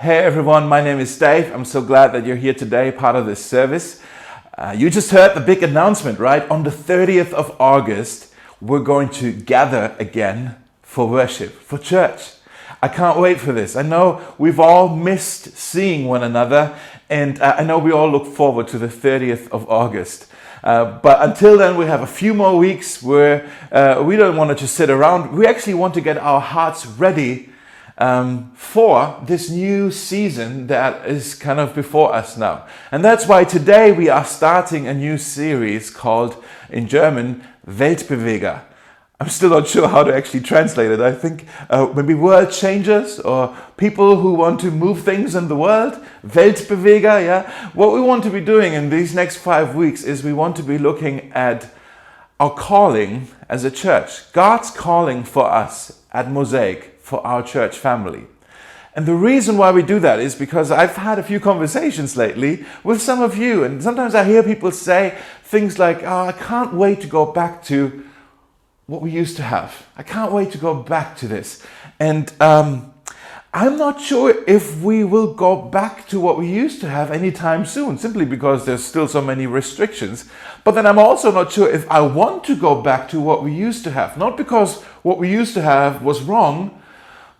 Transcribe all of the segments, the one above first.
Hey everyone, my name is Dave. I'm so glad that you're here today, part of this service. Uh, you just heard the big announcement, right? On the 30th of August, we're going to gather again for worship, for church. I can't wait for this. I know we've all missed seeing one another, and uh, I know we all look forward to the 30th of August. Uh, but until then, we have a few more weeks where uh, we don't want to just sit around. We actually want to get our hearts ready um, for this new season that is kind of before us now. And that's why today we are starting a new series called, in German, Weltbeweger. I'm still not sure how to actually translate it. I think uh, maybe world changers or people who want to move things in the world. Weltbeweger, yeah. What we want to be doing in these next five weeks is we want to be looking at our calling as a church, God's calling for us at Mosaic for our church family. And the reason why we do that is because I've had a few conversations lately with some of you, and sometimes I hear people say things like, Oh, I can't wait to go back to what we used to have. I can't wait to go back to this. And um, I'm not sure if we will go back to what we used to have anytime soon, simply because there's still so many restrictions. But then I'm also not sure if I want to go back to what we used to have. Not because what we used to have was wrong,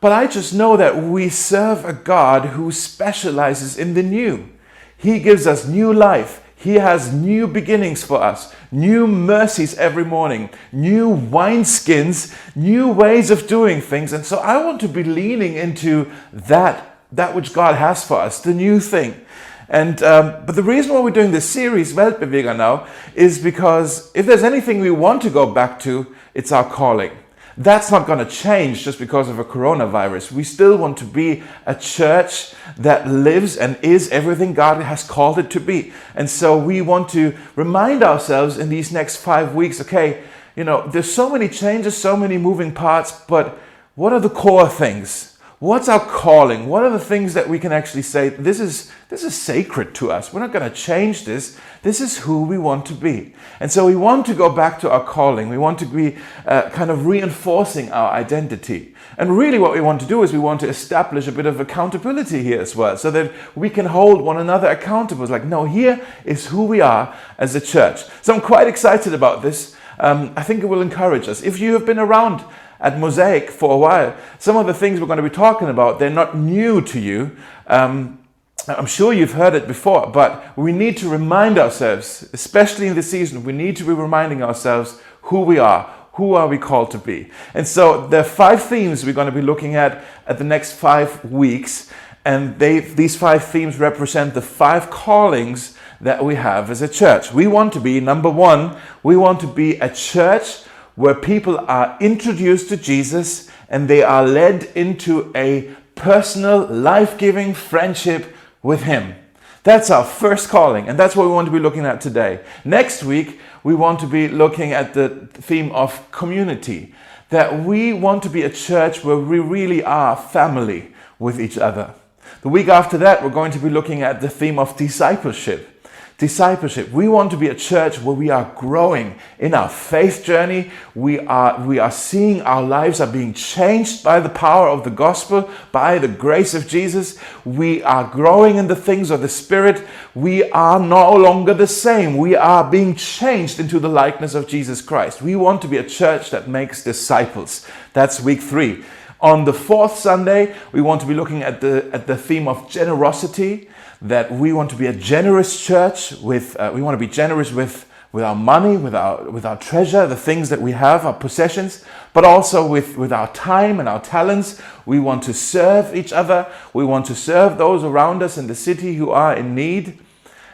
but I just know that we serve a God who specializes in the new. He gives us new life. He has new beginnings for us, new mercies every morning, new wineskins, new ways of doing things. And so I want to be leaning into that, that which God has for us, the new thing. And um, but the reason why we're doing this series Weltbeweger now is because if there's anything we want to go back to, it's our calling. That's not going to change just because of a coronavirus. We still want to be a church that lives and is everything God has called it to be. And so we want to remind ourselves in these next five weeks okay, you know, there's so many changes, so many moving parts, but what are the core things? What's our calling? What are the things that we can actually say, this is, this is sacred to us? We're not going to change this. This is who we want to be. And so we want to go back to our calling. We want to be uh, kind of reinforcing our identity. And really, what we want to do is we want to establish a bit of accountability here as well, so that we can hold one another accountable. It's like, no, here is who we are as a church. So I'm quite excited about this. Um, I think it will encourage us. If you have been around at Mosaic for a while, some of the things we're going to be talking about, they're not new to you. Um, I'm sure you've heard it before, but we need to remind ourselves, especially in this season, we need to be reminding ourselves who we are. Who are we called to be? And so there are five themes we're going to be looking at at the next five weeks. And they, these five themes represent the five callings that we have as a church. We want to be, number one, we want to be a church where people are introduced to Jesus and they are led into a personal, life giving friendship with Him. That's our first calling, and that's what we want to be looking at today. Next week, we want to be looking at the theme of community. That we want to be a church where we really are family with each other. The week after that, we're going to be looking at the theme of discipleship discipleship. We want to be a church where we are growing in our faith journey. We are, we are seeing our lives are being changed by the power of the gospel, by the grace of Jesus. We are growing in the things of the Spirit. We are no longer the same. We are being changed into the likeness of Jesus Christ. We want to be a church that makes disciples. That's week three. On the fourth Sunday, we want to be looking at the, at the theme of generosity that we want to be a generous church with uh, we want to be generous with with our money with our with our treasure the things that we have our possessions but also with with our time and our talents. We want to serve each other. We want to serve those around us in the city who are in need.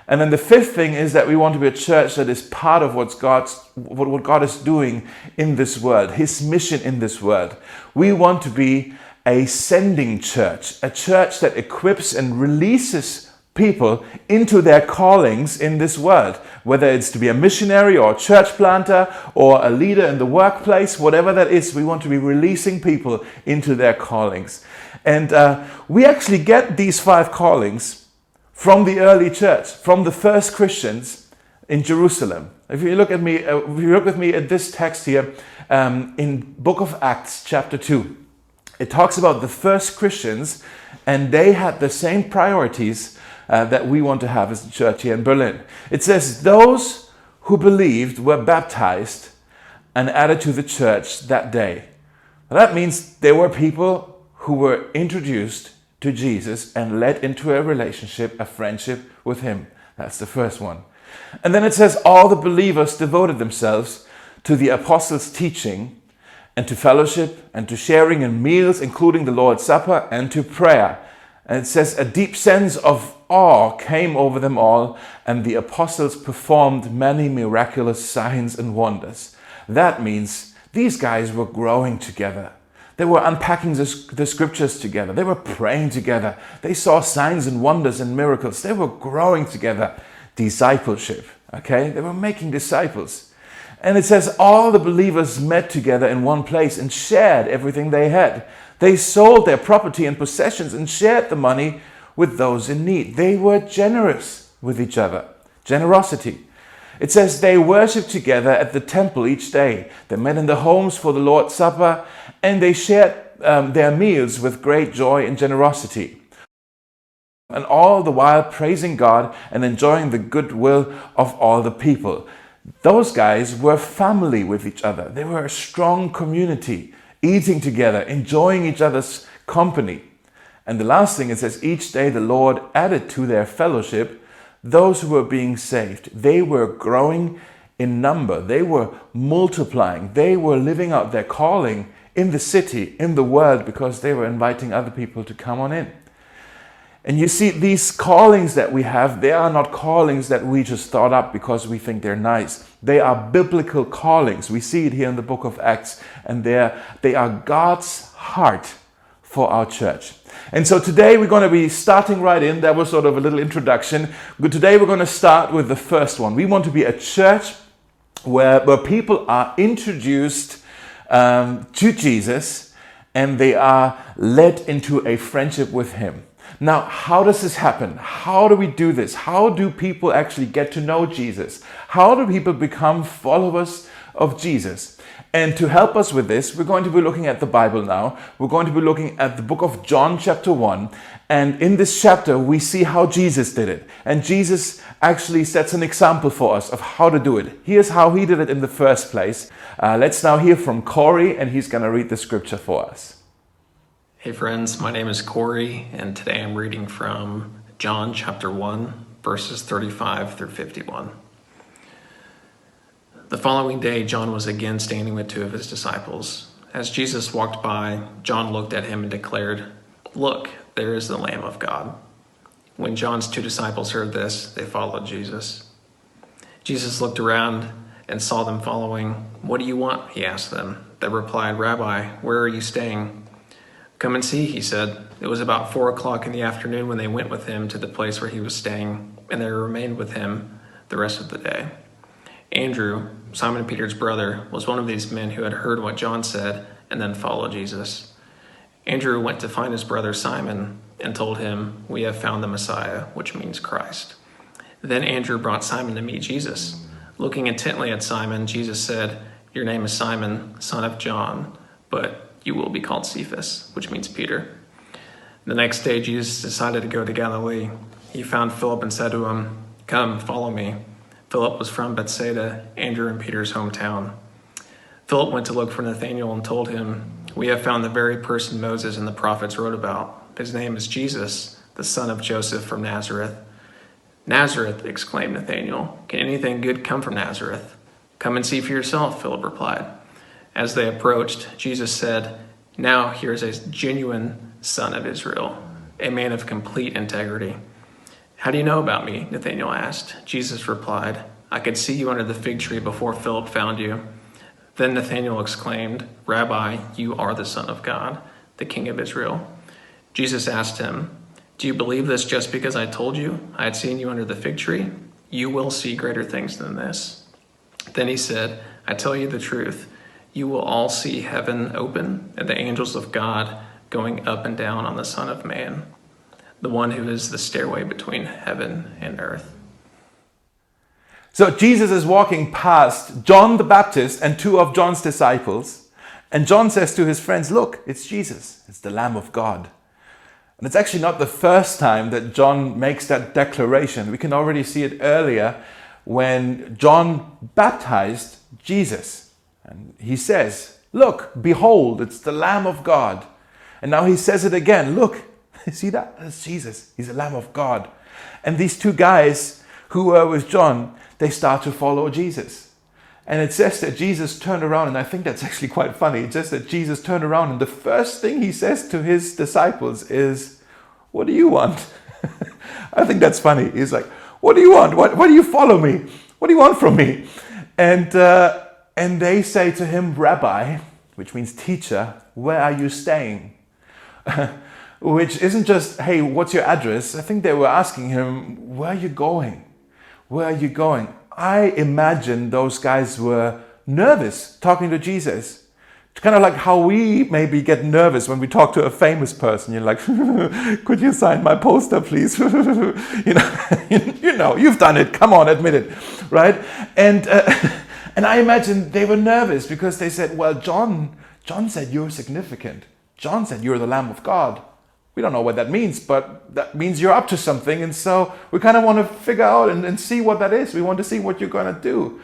And then the fifth thing is that we want to be a church that is part of what's God's, what, what God is doing in this world, His mission in this world. We want to be a sending church, a church that equips and releases people into their callings in this world, whether it's to be a missionary or a church planter or a leader in the workplace, whatever that is, we want to be releasing people into their callings. And uh, we actually get these five callings from the early church, from the first Christians in Jerusalem. If you look at me, uh, if you look with me at this text here um, in Book of Acts, chapter two. it talks about the first Christians, and they had the same priorities uh, that we want to have as a church here in Berlin. It says, Those who believed were baptized and added to the church that day. That means there were people who were introduced to Jesus and led into a relationship, a friendship with Him. That's the first one. And then it says, All the believers devoted themselves to the apostles' teaching and to fellowship and to sharing in meals, including the Lord's Supper, and to prayer. And it says, A deep sense of awe came over them all, and the apostles performed many miraculous signs and wonders. That means these guys were growing together. They were unpacking the, the, scriptures together. They were praying together. They saw signs and wonders and miracles. They were growing together. Discipleship, okay? They were making disciples. And it says all the believers met together in one place and shared everything they had. They sold their property and possessions and shared the money with those in need. They were generous with each other. Generosity. It says they worshiped together at the temple each day. They met in the homes for the Lord's Supper and they shared um, their meals with great joy and generosity. And all the while praising God and enjoying the goodwill of all the people. Those guys were family with each other. They were a strong community, eating together, enjoying each other's company. And the last thing it says, each day the Lord added to their fellowship those who were being saved. They were growing in number, they were multiplying, they were living out their calling in the city, in the world, because they were inviting other people to come on in. And you see, these callings that we have, they are not callings that we just thought up because we think they're nice. They are biblical callings. We see it here in the book of Acts, and they are God's heart for our church. And so today we're going to be starting right in. That was sort of a little introduction. But today we're going to start with the first one. We want to be a church where, where people are introduced um, to Jesus and they are led into a friendship with Him. Now, how does this happen? How do we do this? How do people actually get to know Jesus? How do people become followers of Jesus? And to help us with this, we're going to be looking at the Bible now. We're going to be looking at the book of John, chapter 1. And in this chapter, we see how Jesus did it. And Jesus actually sets an example for us of how to do it. Here's how he did it in the first place. Uh, let's now hear from Corey, and he's going to read the scripture for us. Hey, friends, my name is Corey, and today I'm reading from John chapter 1, verses 35 through 51. The following day, John was again standing with two of his disciples. As Jesus walked by, John looked at him and declared, Look, there is the Lamb of God. When John's two disciples heard this, they followed Jesus. Jesus looked around and saw them following. What do you want? He asked them. They replied, Rabbi, where are you staying? Come and see, he said. It was about four o'clock in the afternoon when they went with him to the place where he was staying, and they remained with him the rest of the day. Andrew, Simon Peter's brother, was one of these men who had heard what John said and then followed Jesus. Andrew went to find his brother Simon and told him, We have found the Messiah, which means Christ. Then Andrew brought Simon to meet Jesus. Looking intently at Simon, Jesus said, Your name is Simon, son of John, but you will be called Cephas, which means Peter. The next day, Jesus decided to go to Galilee. He found Philip and said to him, Come, follow me. Philip was from Bethsaida, Andrew and Peter's hometown. Philip went to look for Nathanael and told him, We have found the very person Moses and the prophets wrote about. His name is Jesus, the son of Joseph from Nazareth. Nazareth, exclaimed Nathanael. Can anything good come from Nazareth? Come and see for yourself, Philip replied. As they approached, Jesus said, Now here is a genuine son of Israel, a man of complete integrity. How do you know about me? Nathanael asked. Jesus replied, I could see you under the fig tree before Philip found you. Then Nathanael exclaimed, Rabbi, you are the Son of God, the King of Israel. Jesus asked him, Do you believe this just because I told you I had seen you under the fig tree? You will see greater things than this. Then he said, I tell you the truth. You will all see heaven open and the angels of God going up and down on the Son of Man the one who is the stairway between heaven and earth. So Jesus is walking past John the Baptist and two of John's disciples, And John says to his friends, Look, it's Jesus, it's the Lamb of God. And it's actually not the first time that John makes that declaration. We can already see it earlier when John baptized Jesus. And he says, Look, behold, it's the Lamb of God. And now he says it again. Look, see that? That's Jesus. He's the Lamb of God. And these two guys who were with John, they start to follow Jesus. And it says that Jesus turned around, and I think that's actually quite funny. It says that Jesus turned around, and the first thing he says to his disciples is, What do you want? I think that's funny. He's like, What do you want? What, why do you follow me? What do you want from me? And, uh, and they say to him, Rabbi, which means teacher, where are you staying? Which isn't just, Hey, what's your address? I think they were asking him, Where are you going? Where are you going? I imagine those guys were nervous talking to Jesus. It's kind of like how we maybe get nervous when we talk to a famous person. You're like, could you sign my poster, please? you know, you know, you've done it. Come on, admit it, right? And uh, and I imagine they were nervous because they said, well, John, John said you're significant. John said you're the Lamb of God. We don't know what that means, but that means you're up to something. And so we kind of want to figure out and, and see what that is. We want to see what you're going to do.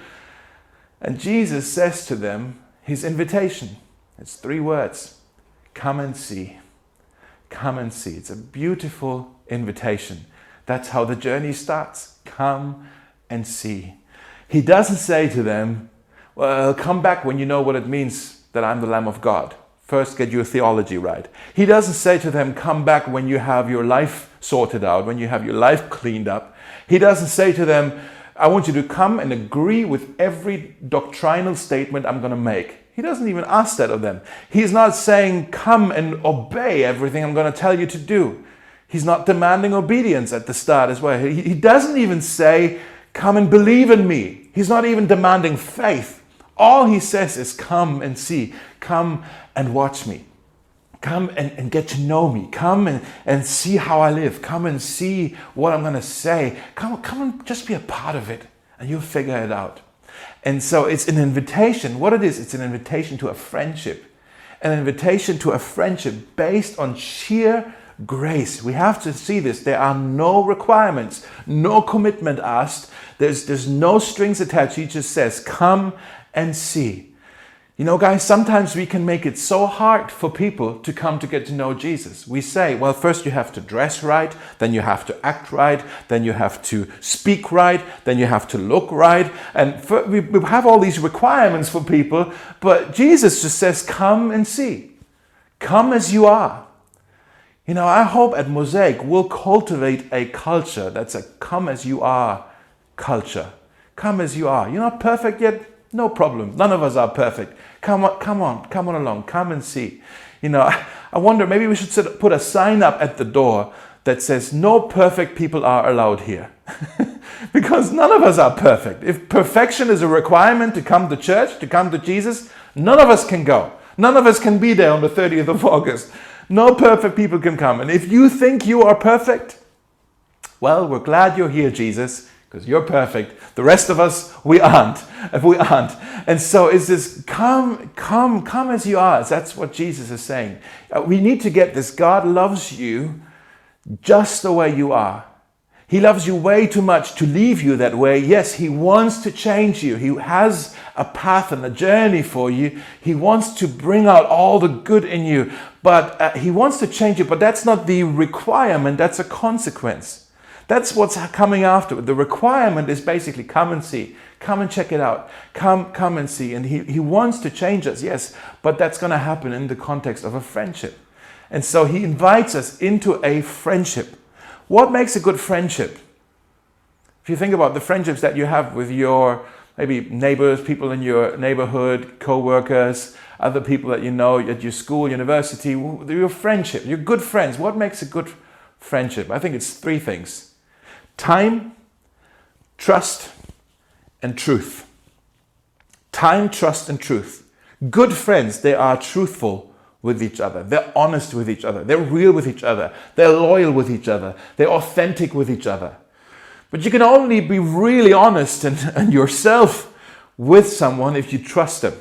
And Jesus says to them his invitation. It's three words come and see. Come and see. It's a beautiful invitation. That's how the journey starts. Come and see. He doesn't say to them, Well, come back when you know what it means that I'm the Lamb of God. First, get your theology right. He doesn't say to them, Come back when you have your life sorted out, when you have your life cleaned up. He doesn't say to them, I want you to come and agree with every doctrinal statement I'm going to make. He doesn't even ask that of them. He's not saying, Come and obey everything I'm going to tell you to do. He's not demanding obedience at the start as well. He, doesn't even say, Come and believe in me. He's not even demanding faith. All he says is, Come and see. Come and watch me. Come and, and get to know me. Come and, and see how I live. Come and see what I'm going to say. Come, come and just be a part of it, and you'll figure it out. And so it's an invitation. What it is, it's an invitation to a friendship. An invitation to a friendship based on sheer grace. We have to see this. There are no requirements, no commitment asked. There's, there's no strings attached. He just says, Come and see. You know, guys, sometimes we can make it so hard for people to come to get to know Jesus. We say, well, first you have to dress right, then you have to act right, then you have to speak right, then you have to look right. And for, we, we have all these requirements for people, but Jesus just says, come and see. Come as you are. You know, I hope at Mosaic we'll cultivate a culture that's a come as you are culture. Come as you are. You're not perfect yet? No problem. None of us are perfect. Come on, come on, come on along. Come and see. You know, I wonder maybe we should put a sign up at the door that says no perfect people are allowed here. because none of us are perfect. If perfection is a requirement to come to church, to come to Jesus, none of us can go. None of us can be there on the 30th of August. No perfect people can come. And if you think you are perfect, well, we're glad you're here, Jesus, because you're perfect. The rest of us, we aren't. If we aren't. And so it's this come, come, come as you are. That's what Jesus is saying. Uh, we need to get this. God loves you just the way you are. He loves you way too much to leave you that way. Yes, He wants to change you. He has a path and a journey for you. He wants to bring out all the good in you, but uh, He wants to change you. But that's not the requirement, that's a consequence. That's what's coming after. The requirement is basically come and see. Come and check it out. Come, come and see. And he, he wants to change us, yes, but that's going to happen in the context of a friendship. And so he invites us into a friendship. What makes a good friendship? If you think about the friendships that you have with your maybe neighbors, people in your neighborhood, co-workers, other people that you know at your school, university, your friendship, your good friends. What makes a good friendship? I think it's three things time, trust, and truth. Time, trust, and truth. Good friends, they are truthful with each other. They're honest with each other. They're real with each other. They're loyal with each other. They're authentic with each other. But you can only be really honest and, and yourself with someone if you trust them.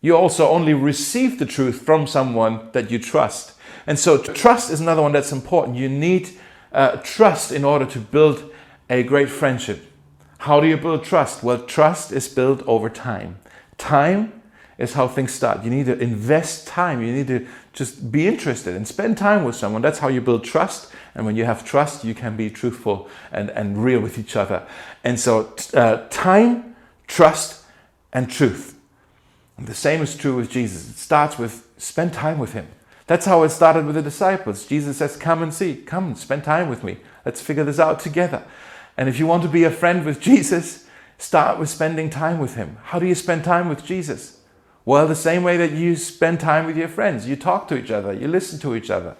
You also only receive the truth from someone that you trust. And so, trust is another one that's important. You need uh, trust in order to build a great friendship. How do you build trust? Well, trust is built over time. Time is how things start. You need to invest time. You need to just be interested and spend time with someone. That's how you build trust. And when you have trust, you can be truthful and, and real with each other. And so, uh, time, trust, and truth. And the same is true with Jesus. It starts with spend time with Him. That's how it started with the disciples. Jesus says, Come and see, come and spend time with me. Let's figure this out together. And if you want to be a friend with Jesus, start with spending time with Him. How do you spend time with Jesus? Well, the same way that you spend time with your friends. You talk to each other, you listen to each other.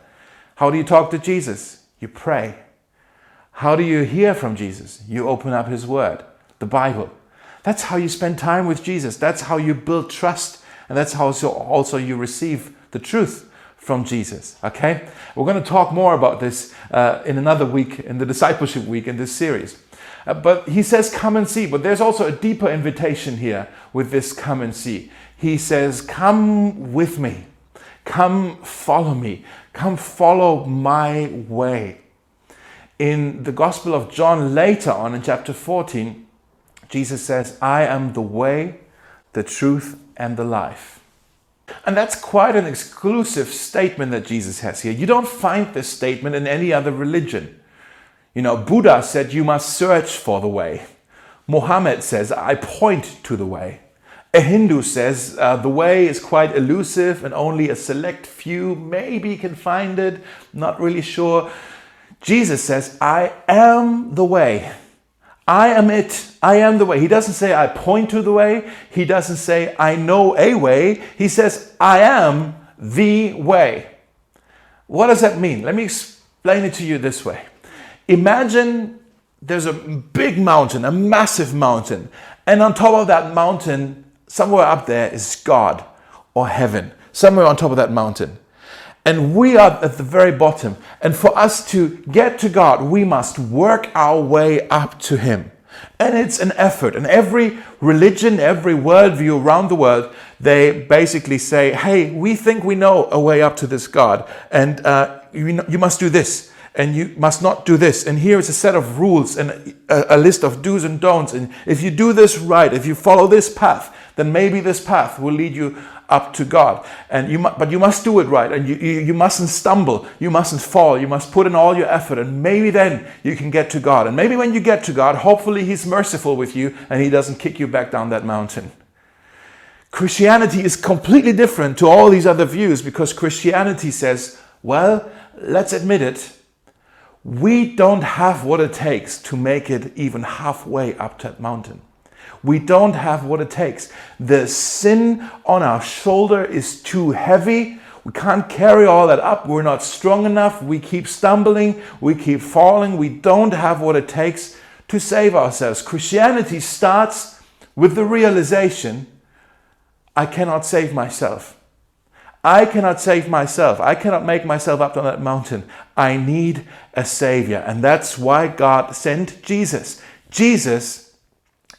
How do you talk to Jesus? You pray. How do you hear from Jesus? You open up His Word, the Bible. That's how you spend time with Jesus. That's how you build trust. And that's how also you receive the truth from Jesus. Okay? We're going to talk more about this uh, in another week, in the discipleship week in this series. Uh, but he says, Come and see. But there's also a deeper invitation here with this come and see. He says, Come with me. Come follow me. Come follow my way. In the Gospel of John, later on in chapter 14, Jesus says, I am the way, the truth, and the life. And that's quite an exclusive statement that Jesus has here. You don't find this statement in any other religion. You know, Buddha said you must search for the way. Mohammed says, I point to the way. A Hindu says uh, the way is quite elusive and only a select few maybe can find it, not really sure. Jesus says, I am the way. I am it. I am the way. He doesn't say, I point to the way. He doesn't say, I know a way. He says, I am the way. What does that mean? Let me explain it to you this way. Imagine there's a big mountain, a massive mountain, and on top of that mountain, somewhere up there is God or heaven, somewhere on top of that mountain. And we are at the very bottom. And for us to get to God, we must work our way up to Him. And it's an effort. And every religion, every worldview around the world, they basically say, hey, we think we know a way up to this God. And uh, you, you must do this. And you must not do this. And here is a set of rules and a, a list of do's and don'ts. And if you do this right, if you follow this path, then maybe this path will lead you up to God. And you, but you must do it right, and you, you, you mustn't stumble, you mustn't fall, you must put in all your effort, and maybe then you can get to God. And maybe when you get to God, hopefully He's merciful with you and He doesn't kick you back down that mountain. Christianity is completely different to all these other views because Christianity says, well, let's admit it, we don't have what it takes to make it even halfway up that mountain. We don't have what it takes. The sin on our shoulder is too heavy. We can't carry all that up. We're not strong enough. We keep stumbling. We keep falling. We don't have what it takes to save ourselves. Christianity starts with the realization I cannot save myself. I cannot save myself. I cannot make myself up on that mountain. I need a Savior. And that's why God sent Jesus. Jesus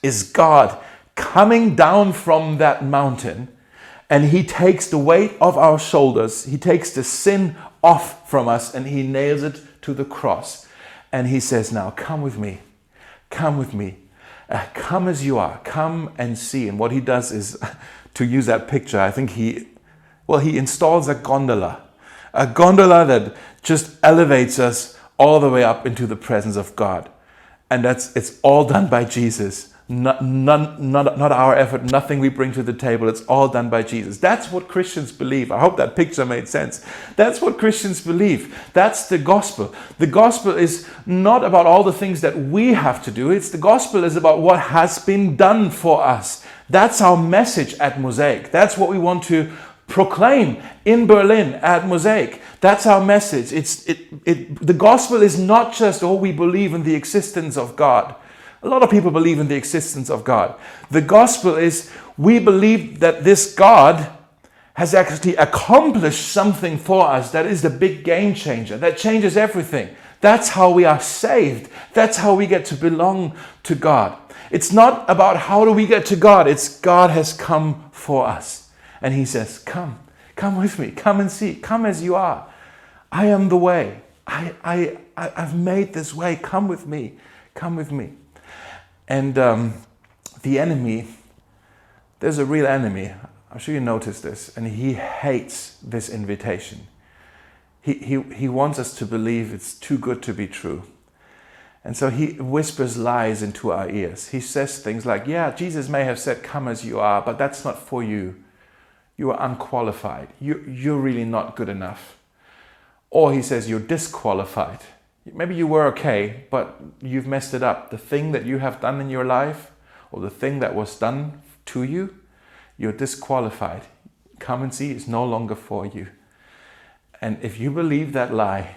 is God coming down from that mountain and he takes the weight of our shoulders, he takes the sin off from us and he nails it to the cross. And he says, Now come with me, come with me, uh, come as you are, come and see. And what he does is, to use that picture, I think he, well, he installs a gondola, a gondola that just elevates us all the way up into the presence of God. And that's it's all done by Jesus. Not, none, not, not our effort, nothing we bring to the table. It's all done by Jesus. That's what Christians believe. I hope that picture made sense. That's what Christians believe. That's the gospel. The gospel is not about all the things that we have to do. It's the gospel is about what has been done for us. That's our message at Mosaic. That's what we want to proclaim in Berlin at Mosaic. That's our message. It's, it, it, the gospel is not just, oh, we believe in the existence of God. A lot of people believe in the existence of God. The gospel is we believe that this God has actually accomplished something for us that is the big game changer, that changes everything. That's how we are saved. That's how we get to belong to God. It's not about how do we get to God, it's God has come for us. And he says, Come, come with me, come and see, come as you are. I am the way. I, I, I, have made this way. Come with me, come with me. And um, the enemy, there's a real enemy. I'm sure you noticed this, and he hates this invitation. He, he, he wants us to believe it's too good to be true. And so he whispers lies into our ears. He says things like, Yeah, Jesus may have said, Come as you are, but that's not for you. You are unqualified. You, you're really not good enough. Or he says, You're disqualified. Maybe you were okay, but you've messed it up. The thing that you have done in your life, or the thing that was done to you, you're disqualified. Come and see, it's no longer for you. And if you believe that lie,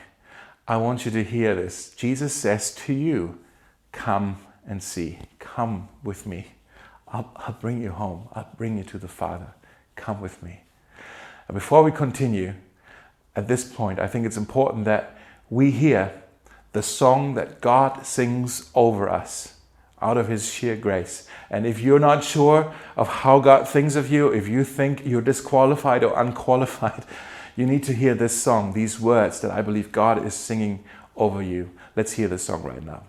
I want you to hear this. Jesus says to you, Come and see. Come with me. I'll, I'll, bring you home. I'll bring you to the Father. Come with me. And before we continue, at this point, I think it's important that we hear the song that God sings over us out of His sheer grace. And if you're not sure of how God thinks of you, if you think you're disqualified or unqualified, you need to hear this song, these words that I believe God is singing over you. Let's hear this song right now.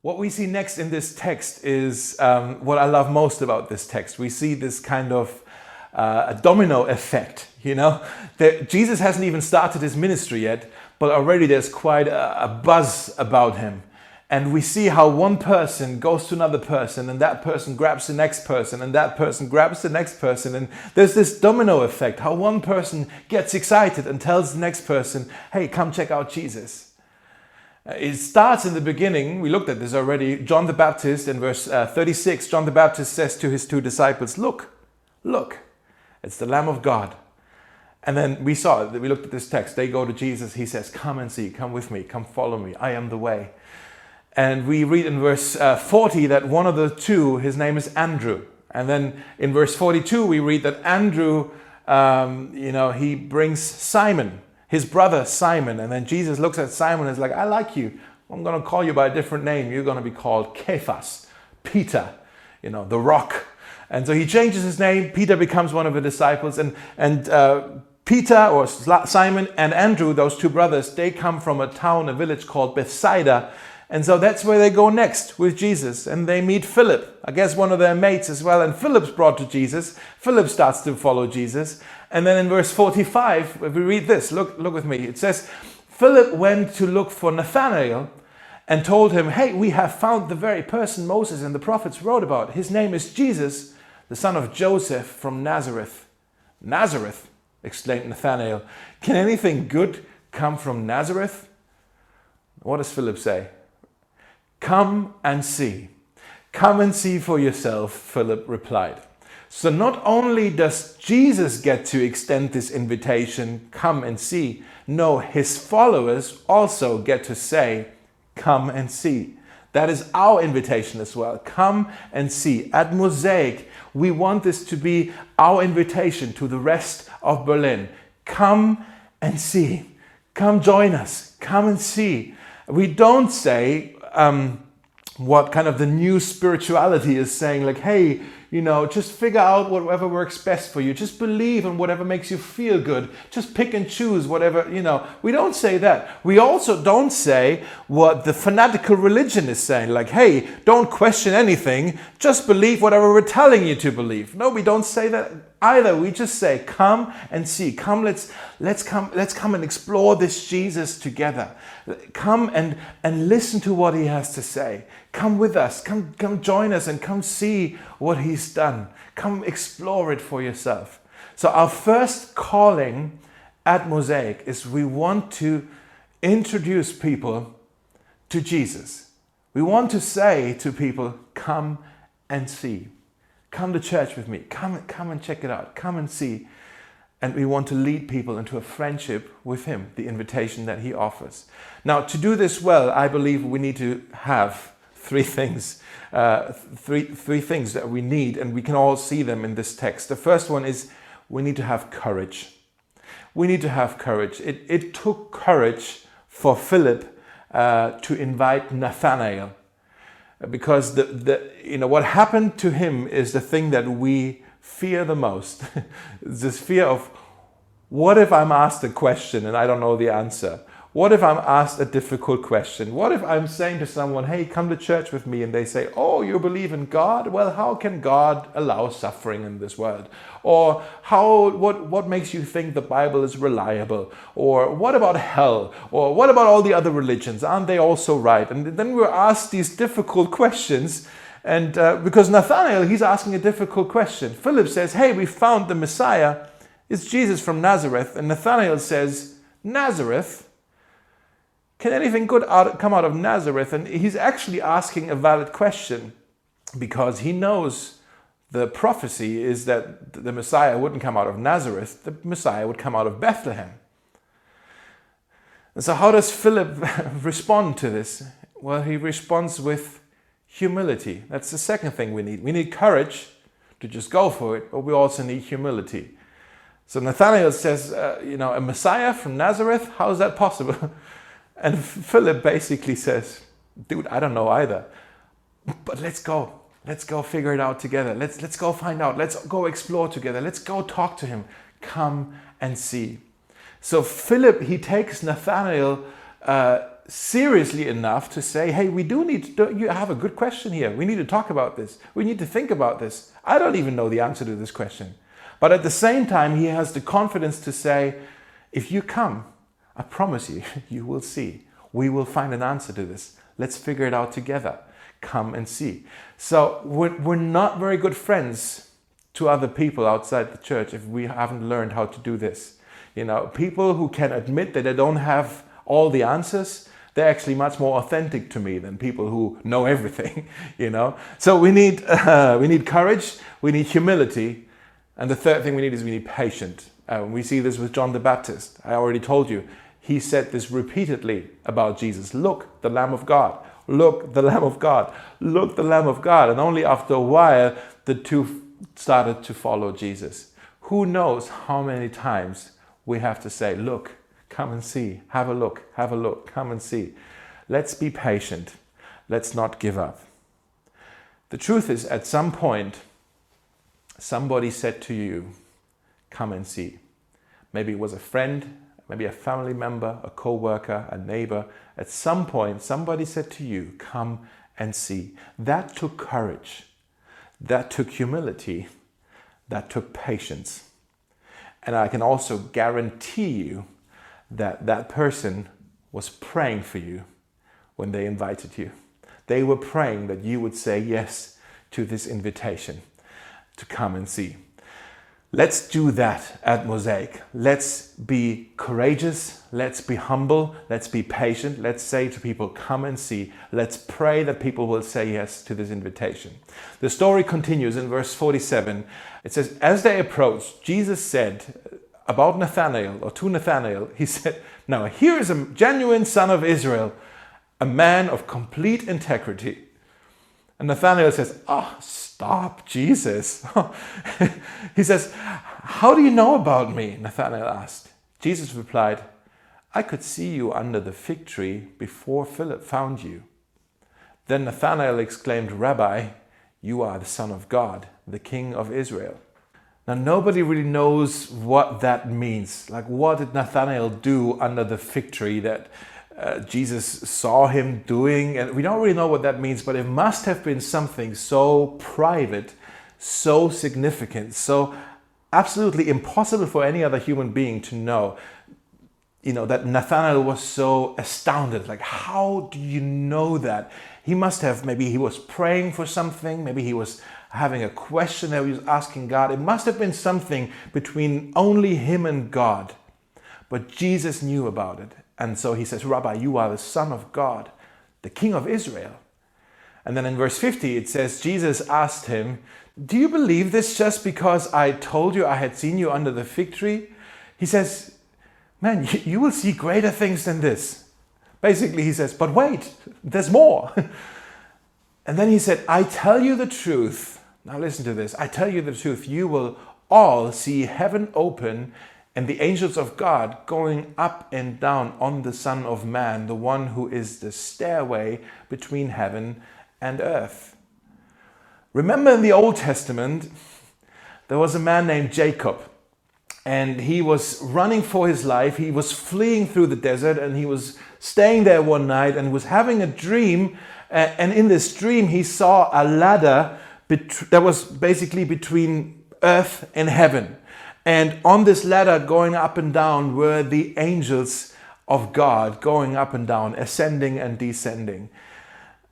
What we see next in this text is um, what I love most about this text. We see this kind of uh, a domino effect, you know? That Jesus hasn't even started his ministry yet, but already there's quite a, a buzz about him. And we see how one person goes to another person and that person grabs the next person and that person grabs the next person and there's this domino effect how one person gets excited and tells the next person hey come check out jesus. Uh, it starts in the beginning we looked at this already john the baptist in verse uh, 36 john the baptist says to his two disciples look look it's the lamb of god and then we saw we looked at this text they go to jesus he says come and see come with me come follow me i am the way and we read in verse uh, 40 that one of the two, his name is Andrew. And then in verse 42, we read that Andrew, um, you know, he brings Simon, his brother Simon. And then Jesus looks at Simon and is like, I like you. I'm going to call you by a different name. You're going to be called Cephas, Peter, you know, the rock. And so he changes his name. Peter becomes one of the disciples. And, and uh, Peter or Simon and Andrew, those two brothers, they come from a town, a village called Bethsaida and so that's where they go next with Jesus. And they meet Philip, I guess one of their mates as well. And Philip's brought to Jesus. Philip starts to follow Jesus. And then in verse 45, if we read this, look, look with me. It says, Philip went to look for Nathanael and told him, Hey, we have found the very person Moses and the prophets wrote about. His name is Jesus, the son of Joseph from Nazareth. Nazareth, exclaimed Nathanael. Can anything good come from Nazareth? What does Philip say? Come and see. Come and see for yourself, Philip replied. So not only does Jesus get to extend this invitation, come and see, no, his followers also get to say, come and see. That is our invitation as well. Come and see. At Mosaic, we want this to be our invitation to the rest of Berlin. Come and see. Come join us. Come and see. We don't say, um, what kind of the new spirituality is saying, like, hey, you know, just figure out whatever works best for you. Just believe in whatever makes you feel good. Just pick and choose whatever, you know. We don't say that. We also don't say what the fanatical religion is saying, like, hey, don't question anything. Just believe whatever we're telling you to believe. No, we don't say that either. We just say, come and see. Come, let's let's come, let's come and explore this Jesus together. Come and, and listen to what he has to say. Come with us. Come, come join us and come see what he's done. Come explore it for yourself. So, our first calling at Mosaic is we want to introduce people to Jesus. We want to say to people, come and see. Come to church with me. Come, come and check it out. Come and see. And we want to lead people into a friendship with Him, the invitation that He offers. Now, to do this well, I believe we need to have three things, uh, three, three things that we need, and we can all see them in this text. The first one is we need to have courage. We need to have courage. It, it took courage for Philip uh, to invite Nathanael because the, the, you know, what happened to him is the thing that we fear the most. this fear of what if I'm asked a question and I don't know the answer? What if I'm asked a difficult question? What if I'm saying to someone, hey, come to church with me, and they say, oh, you believe in God? Well, how can God allow suffering in this world? Or how, what, what makes you think the Bible is reliable? Or what about hell? Or what about all the other religions? Aren't they also right? And then we're asked these difficult questions. And uh, because Nathanael, he's asking a difficult question. Philip says, hey, we found the Messiah. It's Jesus from Nazareth. And Nathanael says, Nazareth? Can anything good out, come out of Nazareth? And he's actually asking a valid question because he knows the prophecy is that the Messiah wouldn't come out of Nazareth, the Messiah would come out of Bethlehem. And so, how does Philip respond to this? Well, he responds with humility. That's the second thing we need. We need courage to just go for it, but we also need humility. So Nathanael says, uh, you know, a Messiah from Nazareth, how is that possible? And Philip basically says, dude, I don't know either. But let's go. Let's go figure it out together. Let's let's go find out. Let's go explore together. Let's go talk to him. Come and see. So Philip he takes Nathanael uh, seriously enough to say, "Hey, we do need to. You have a good question here. We need to talk about this. We need to think about this. I don't even know the answer to this question." But at the same time, he has the confidence to say, "If you come, I promise you, you will see. We will find an answer to this. Let's figure it out together. Come and see. So we're, we're not very good friends to other people outside the church if we haven't learned how to do this. You know, people who can admit that they don't have all the answers, they're actually much more authentic to me than people who know everything. You know, so we need uh, we need courage, we need humility, and the third thing we need is we need patience. Uh, we see this with John the Baptist. I already told you he said this repeatedly about Jesus Look, the Lamb of God. Look, the Lamb of God. Look, the Lamb of God. And only after a while, the two started to follow Jesus. Who knows how many times we have to say, Look, come and see. Have a look. Have a look. Come and see. Let's be patient. Let's not give up. The truth is, at some point, somebody said to you, Come and see. Maybe it was a friend, maybe a family member, a co worker, a neighbor, at some point somebody said to you, Come and see. That took courage, that took humility, that took patience. And I can also guarantee you that that person was praying for you when they invited you. They were praying that you would say yes to this invitation to come and see. Let's do that at Mosaic. Let's be courageous. Let's be humble. Let's be patient. Let's say to people, come and see. Let's pray that people will say yes to this invitation. The story continues in verse 47. It says, As they approached, Jesus said about Nathanael, or to Nathanael, he said, Now here is a genuine son of Israel, a man of complete integrity. And Nathanael says, oh, Stop, Jesus. he says, How do you know about me? Nathanael asked. Jesus replied, I could see you under the fig tree before Philip found you. Then Nathanael exclaimed, Rabbi, you are the Son of God, the King of Israel. Now, nobody really knows what that means. Like, what did Nathanael do under the fig tree that uh, Jesus saw him doing, and we don't really know what that means, but it must have been something so private, so significant, so absolutely impossible for any other human being to know. You know, that Nathanael was so astounded. Like, how do you know that? He must have, maybe he was praying for something, maybe he was having a question that he was asking God. It must have been something between only him and God. But Jesus knew about it. And so he says, Rabbi, you are the Son of God, the King of Israel. And then in verse 50, it says, Jesus asked him, Do you believe this just because I told you I had seen you under the fig tree? He says, Man, you will see greater things than this. Basically, he says, But wait, there's more. and then he said, I tell you the truth. Now listen to this. I tell you the truth. You will all see heaven open and the angels of God going up and down on the Son of Man, the one who is the stairway between heaven and earth. Remember in the Old Testament, there was a man named Jacob. And he was running for his life. He was fleeing through the desert and he was staying there one night and was having a dream. And in this dream, he saw a ladder that was basically between earth and heaven. And on this ladder, going up and down, were the angels of God going up and down, ascending and descending.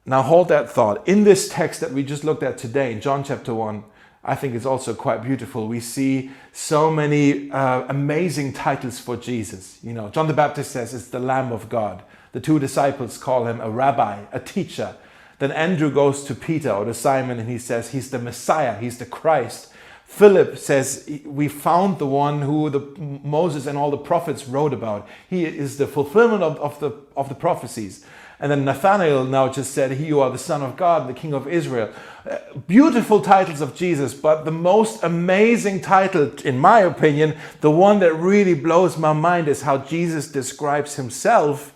Now, hold that thought. In this text that we just looked at today, in John chapter 1, I think it's also quite beautiful. We see so many uh, amazing titles for Jesus. You know, John the Baptist says it's the Lamb of God. The two disciples call him a rabbi, a teacher. Then Andrew goes to Peter or to Simon and he says he's the Messiah, he's the Christ. Philip says, We found the one who the, Moses and all the prophets wrote about. He is the fulfillment of, of, the, of the prophecies. And then Nathanael now just said, He, you are the Son of God, the King of Israel. Uh, beautiful titles of Jesus, but the most amazing title, in my opinion, the one that really blows my mind is how Jesus describes himself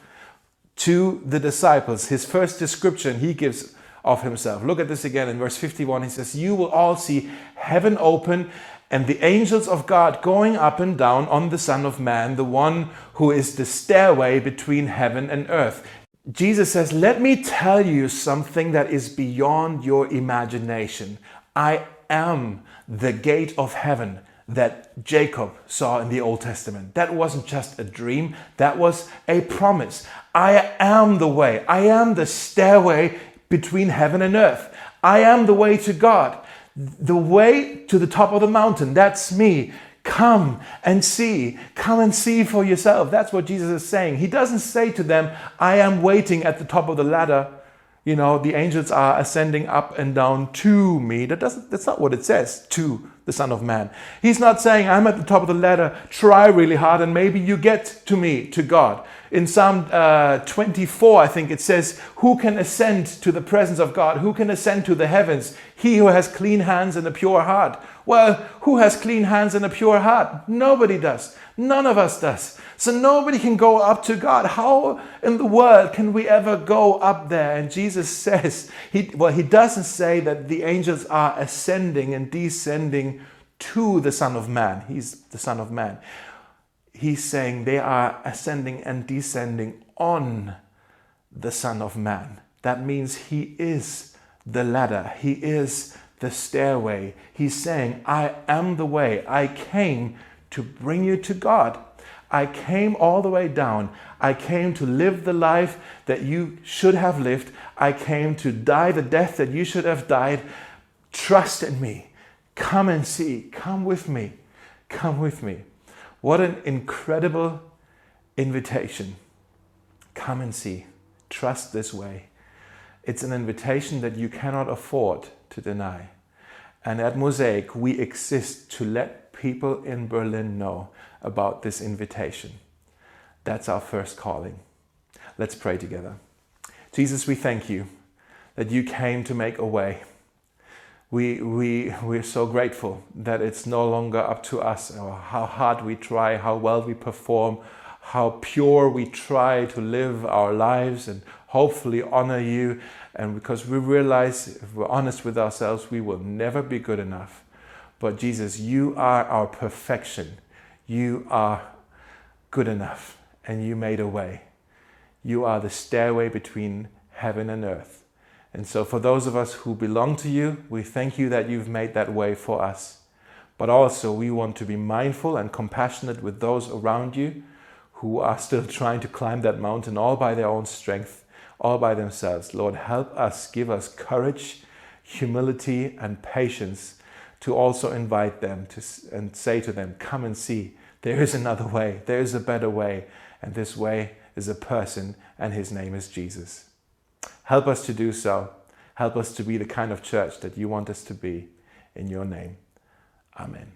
to the disciples. His first description he gives of himself. Look at this again in verse 51. He says, You will all see heaven open and the angels of God going up and down on the Son of Man, the one who is the stairway between heaven and earth. Jesus says, Let me tell you something that is beyond your imagination. I am the gate of heaven that Jacob saw in the Old Testament. That wasn't just a dream, that was a promise. I am the way, I am the stairway between heaven and earth. I am the way to God. The way to the top of the mountain, that's me. Come and see. Come and see for yourself. That's what Jesus is saying. He doesn't say to them, I am waiting at the top of the ladder. You know, the angels are ascending up and down to me. That doesn't, that's not what it says, to the Son of Man. He's not saying, I'm at the top of the ladder, try really hard, and maybe you get to me, to God. In Psalm uh, 24, I think it says, Who can ascend to the presence of God? Who can ascend to the heavens? He who has clean hands and a pure heart. Well, who has clean hands and a pure heart? Nobody does. None of us does. So nobody can go up to God. How in the world can we ever go up there? And Jesus says, he, well, he doesn't say that the angels are ascending and descending to the Son of Man. He's the Son of Man. He's saying they are ascending and descending on the Son of Man. That means he is the ladder. He is the stairway. He's saying, I am the way. I came to bring you to God. I came all the way down. I came to live the life that you should have lived. I came to die the death that you should have died. Trust in me. Come and see. Come with me. Come with me. What an incredible invitation. Come and see. Trust this way. It's an invitation that you cannot afford to deny. And at Mosaic, we exist to let people in Berlin know about this invitation. That's our first calling. Let's pray together. Jesus, we thank you that you came to make a way. We, we, we're so grateful that it's no longer up to us or how hard we try, how well we perform, how pure we try to live our lives and hopefully honor you. And because we realize, if we're honest with ourselves, we will never be good enough. But Jesus, you are our perfection. You are good enough, and you made a way. You are the stairway between heaven and earth. And so, for those of us who belong to you, we thank you that you've made that way for us. But also, we want to be mindful and compassionate with those around you who are still trying to climb that mountain all by their own strength, all by themselves. Lord, help us, give us courage, humility, and patience to also invite them to, and say to them, Come and see, there is another way, there is a better way, and this way is a person, and his name is Jesus. Help us to do so. Help us to be the kind of church that you want us to be. In your name, Amen.